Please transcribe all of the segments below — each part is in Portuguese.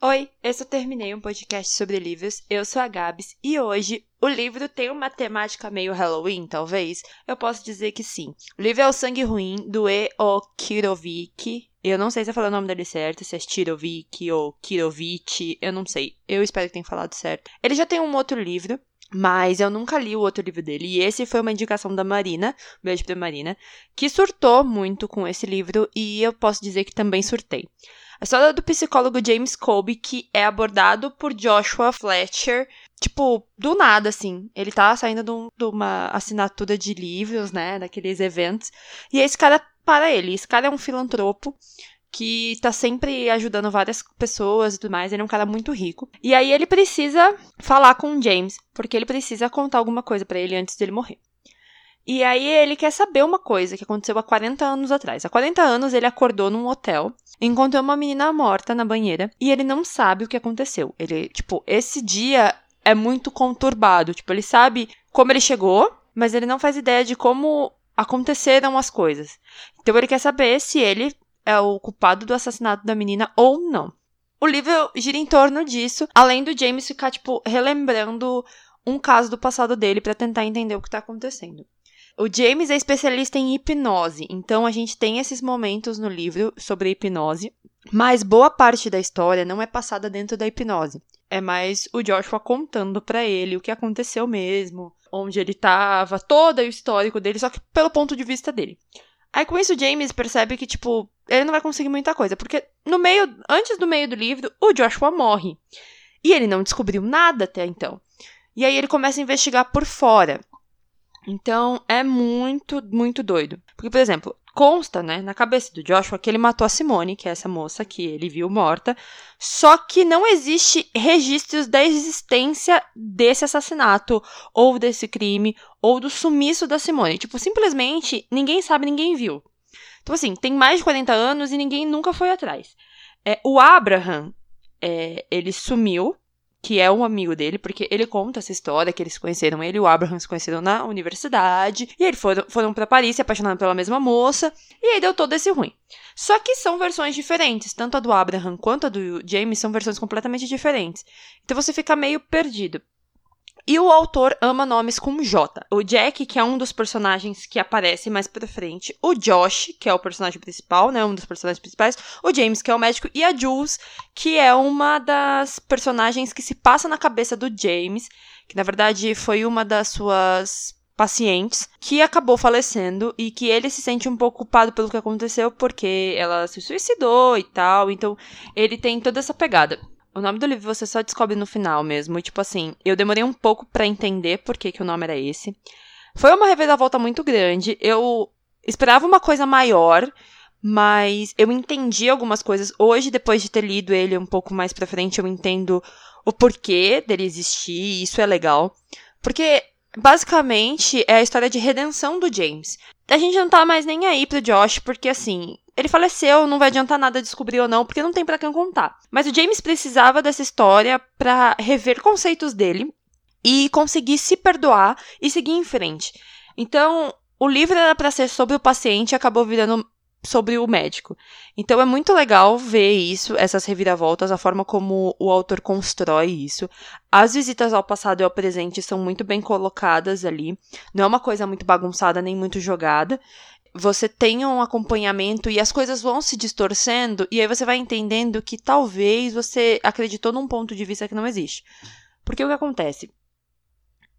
Oi, esse eu terminei um podcast sobre livros. Eu sou a Gabs e hoje o livro tem uma temática meio Halloween, talvez. Eu posso dizer que sim. O livro é O Sangue Ruim, do E. O. Kirovic. Eu não sei se eu falei o nome dele certo, se é Kirovic ou Kirovic, eu não sei. Eu espero que tenha falado certo. Ele já tem um outro livro, mas eu nunca li o outro livro dele. E esse foi uma indicação da Marina, beijo pra Marina, que surtou muito com esse livro e eu posso dizer que também surtei. A história do psicólogo James Colby, que é abordado por Joshua Fletcher, tipo, do nada, assim. Ele tá saindo de, um, de uma assinatura de livros, né, daqueles eventos, e esse cara para ele. Esse cara é um filantropo que tá sempre ajudando várias pessoas e tudo mais. Ele é um cara muito rico. E aí ele precisa falar com o James, porque ele precisa contar alguma coisa para ele antes dele morrer. E aí ele quer saber uma coisa que aconteceu há 40 anos atrás. Há 40 anos ele acordou num hotel, encontrou uma menina morta na banheira e ele não sabe o que aconteceu. Ele, tipo, esse dia é muito conturbado. Tipo, ele sabe como ele chegou, mas ele não faz ideia de como aconteceram as coisas. Então ele quer saber se ele é o culpado do assassinato da menina ou não. O livro gira em torno disso, além do James ficar, tipo, relembrando um caso do passado dele para tentar entender o que tá acontecendo. O James é especialista em hipnose, então a gente tem esses momentos no livro sobre hipnose, mas boa parte da história não é passada dentro da hipnose. É mais o Joshua contando para ele o que aconteceu mesmo, onde ele tava, todo o histórico dele, só que pelo ponto de vista dele. Aí com isso o James percebe que, tipo, ele não vai conseguir muita coisa, porque no meio, antes do meio do livro, o Joshua morre. E ele não descobriu nada até então. E aí ele começa a investigar por fora. Então é muito, muito doido. Porque, por exemplo, consta, né, na cabeça do Joshua que ele matou a Simone, que é essa moça que ele viu morta, só que não existe registros da existência desse assassinato, ou desse crime, ou do sumiço da Simone. Tipo, simplesmente ninguém sabe, ninguém viu. Então, assim, tem mais de 40 anos e ninguém nunca foi atrás. É, o Abraham, é, ele sumiu, que é um amigo dele, porque ele conta essa história que eles se conheceram, ele e o Abraham se conheceram na universidade, e eles foram, foram para Paris se apaixonaram pela mesma moça, e aí deu todo esse ruim. Só que são versões diferentes, tanto a do Abraham quanto a do James são versões completamente diferentes. Então você fica meio perdido. E o autor ama nomes com J. O Jack, que é um dos personagens que aparece mais pra frente. O Josh, que é o personagem principal, né? Um dos personagens principais. O James, que é o médico. E a Jules, que é uma das personagens que se passa na cabeça do James. Que na verdade foi uma das suas pacientes que acabou falecendo e que ele se sente um pouco culpado pelo que aconteceu porque ela se suicidou e tal. Então ele tem toda essa pegada. O nome do livro você só descobre no final mesmo. E, tipo assim, eu demorei um pouco para entender por que, que o nome era esse. Foi uma reviravolta muito grande. Eu esperava uma coisa maior, mas eu entendi algumas coisas. Hoje, depois de ter lido ele um pouco mais pra frente, eu entendo o porquê dele existir, e isso é legal. Porque, basicamente, é a história de redenção do James. A gente não tá mais nem aí pro Josh, porque assim, ele faleceu, não vai adiantar nada descobrir ou não, porque não tem para quem contar. Mas o James precisava dessa história para rever conceitos dele e conseguir se perdoar e seguir em frente. Então, o livro era para ser sobre o paciente e acabou virando sobre o médico. Então é muito legal ver isso, essas reviravoltas, a forma como o autor constrói isso. As visitas ao passado e ao presente são muito bem colocadas ali. Não é uma coisa muito bagunçada nem muito jogada você tem um acompanhamento e as coisas vão se distorcendo, e aí você vai entendendo que talvez você acreditou num ponto de vista que não existe. Porque o que acontece?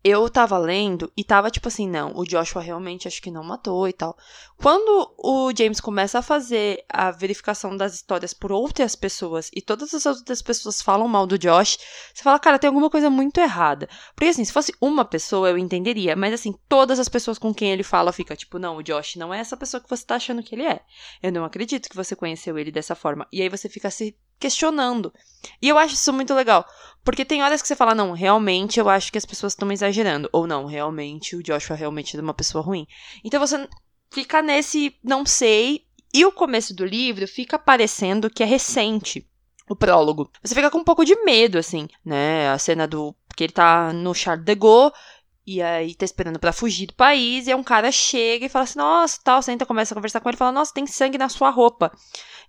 Eu tava lendo e tava tipo assim, não, o Joshua realmente acho que não matou e tal. Quando o James começa a fazer a verificação das histórias por outras pessoas e todas as outras pessoas falam mal do Josh, você fala, cara, tem alguma coisa muito errada. Porque assim, se fosse uma pessoa eu entenderia, mas assim, todas as pessoas com quem ele fala fica tipo, não, o Josh não é essa pessoa que você tá achando que ele é. Eu não acredito que você conheceu ele dessa forma. E aí você fica se questionando. E eu acho isso muito legal. Porque tem horas que você fala, não, realmente eu acho que as pessoas estão exagerando. Ou não, realmente o Joshua realmente é uma pessoa ruim. Então você fica nesse não sei. E o começo do livro fica parecendo que é recente. O prólogo. Você fica com um pouco de medo, assim, né? A cena do. que ele tá no Charles de Gaulle. E aí tá esperando para fugir do país, e aí um cara chega e fala assim, nossa, tal, senta, começa a conversar com ele, fala, nossa, tem sangue na sua roupa.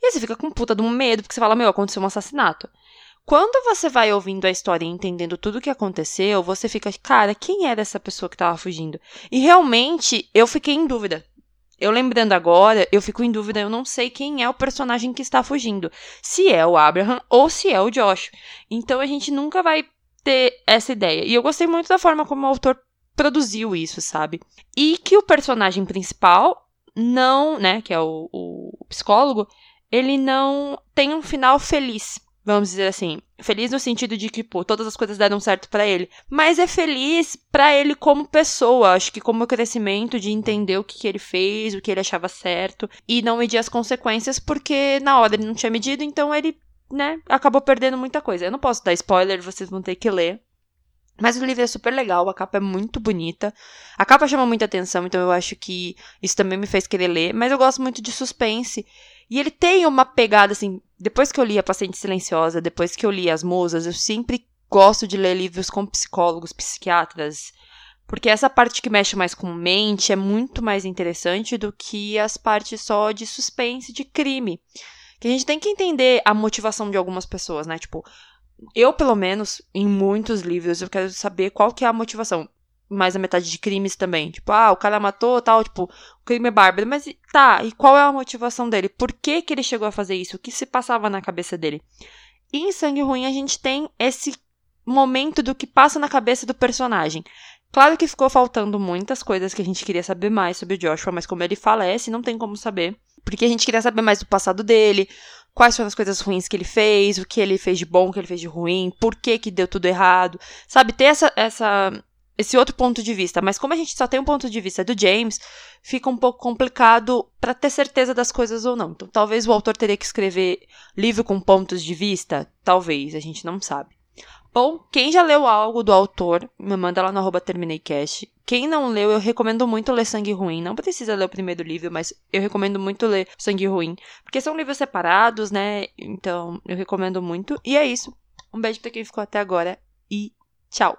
E aí você fica com puta de um medo, porque você fala, meu, aconteceu um assassinato. Quando você vai ouvindo a história e entendendo tudo o que aconteceu, você fica, cara, quem era essa pessoa que estava fugindo? E realmente eu fiquei em dúvida. Eu lembrando agora, eu fico em dúvida, eu não sei quem é o personagem que está fugindo. Se é o Abraham ou se é o Josh. Então a gente nunca vai ter essa ideia. E eu gostei muito da forma como o autor produziu isso, sabe? E que o personagem principal não, né, que é o, o psicólogo, ele não tem um final feliz vamos dizer assim, feliz no sentido de que, pô, todas as coisas deram certo para ele, mas é feliz para ele como pessoa, acho que como crescimento de entender o que, que ele fez, o que ele achava certo e não medir as consequências porque na hora ele não tinha medido, então ele, né, acabou perdendo muita coisa. Eu não posso dar spoiler, vocês vão ter que ler. Mas o livro é super legal, a capa é muito bonita. A capa chama muita atenção, então eu acho que isso também me fez querer ler. Mas eu gosto muito de suspense. E ele tem uma pegada, assim, depois que eu li A Paciente Silenciosa, depois que eu li As Musas, eu sempre gosto de ler livros com psicólogos, psiquiatras, porque essa parte que mexe mais com mente é muito mais interessante do que as partes só de suspense, de crime. Que a gente tem que entender a motivação de algumas pessoas, né? Tipo, eu, pelo menos, em muitos livros, eu quero saber qual que é a motivação mais a metade de crimes também. Tipo, ah, o cara matou, tal, tipo, o crime é bárbaro. Mas tá, e qual é a motivação dele? Por que, que ele chegou a fazer isso? O que se passava na cabeça dele? E em Sangue Ruim a gente tem esse momento do que passa na cabeça do personagem. Claro que ficou faltando muitas coisas que a gente queria saber mais sobre o Joshua, mas como ele falece, não tem como saber. Porque a gente queria saber mais do passado dele, quais foram as coisas ruins que ele fez, o que ele fez de bom, o que ele fez de ruim, por que que deu tudo errado. Sabe, ter essa, essa esse outro ponto de vista. Mas como a gente só tem um ponto de vista do James, fica um pouco complicado para ter certeza das coisas ou não. Então, talvez o autor teria que escrever livro com pontos de vista, talvez, a gente não sabe. Bom, quem já leu algo do autor, me manda lá no arroba. Quem não leu, eu recomendo muito ler Sangue Ruim. Não precisa ler o primeiro livro, mas eu recomendo muito ler Sangue Ruim. Porque são livros separados, né? Então, eu recomendo muito. E é isso. Um beijo pra quem ficou até agora e tchau!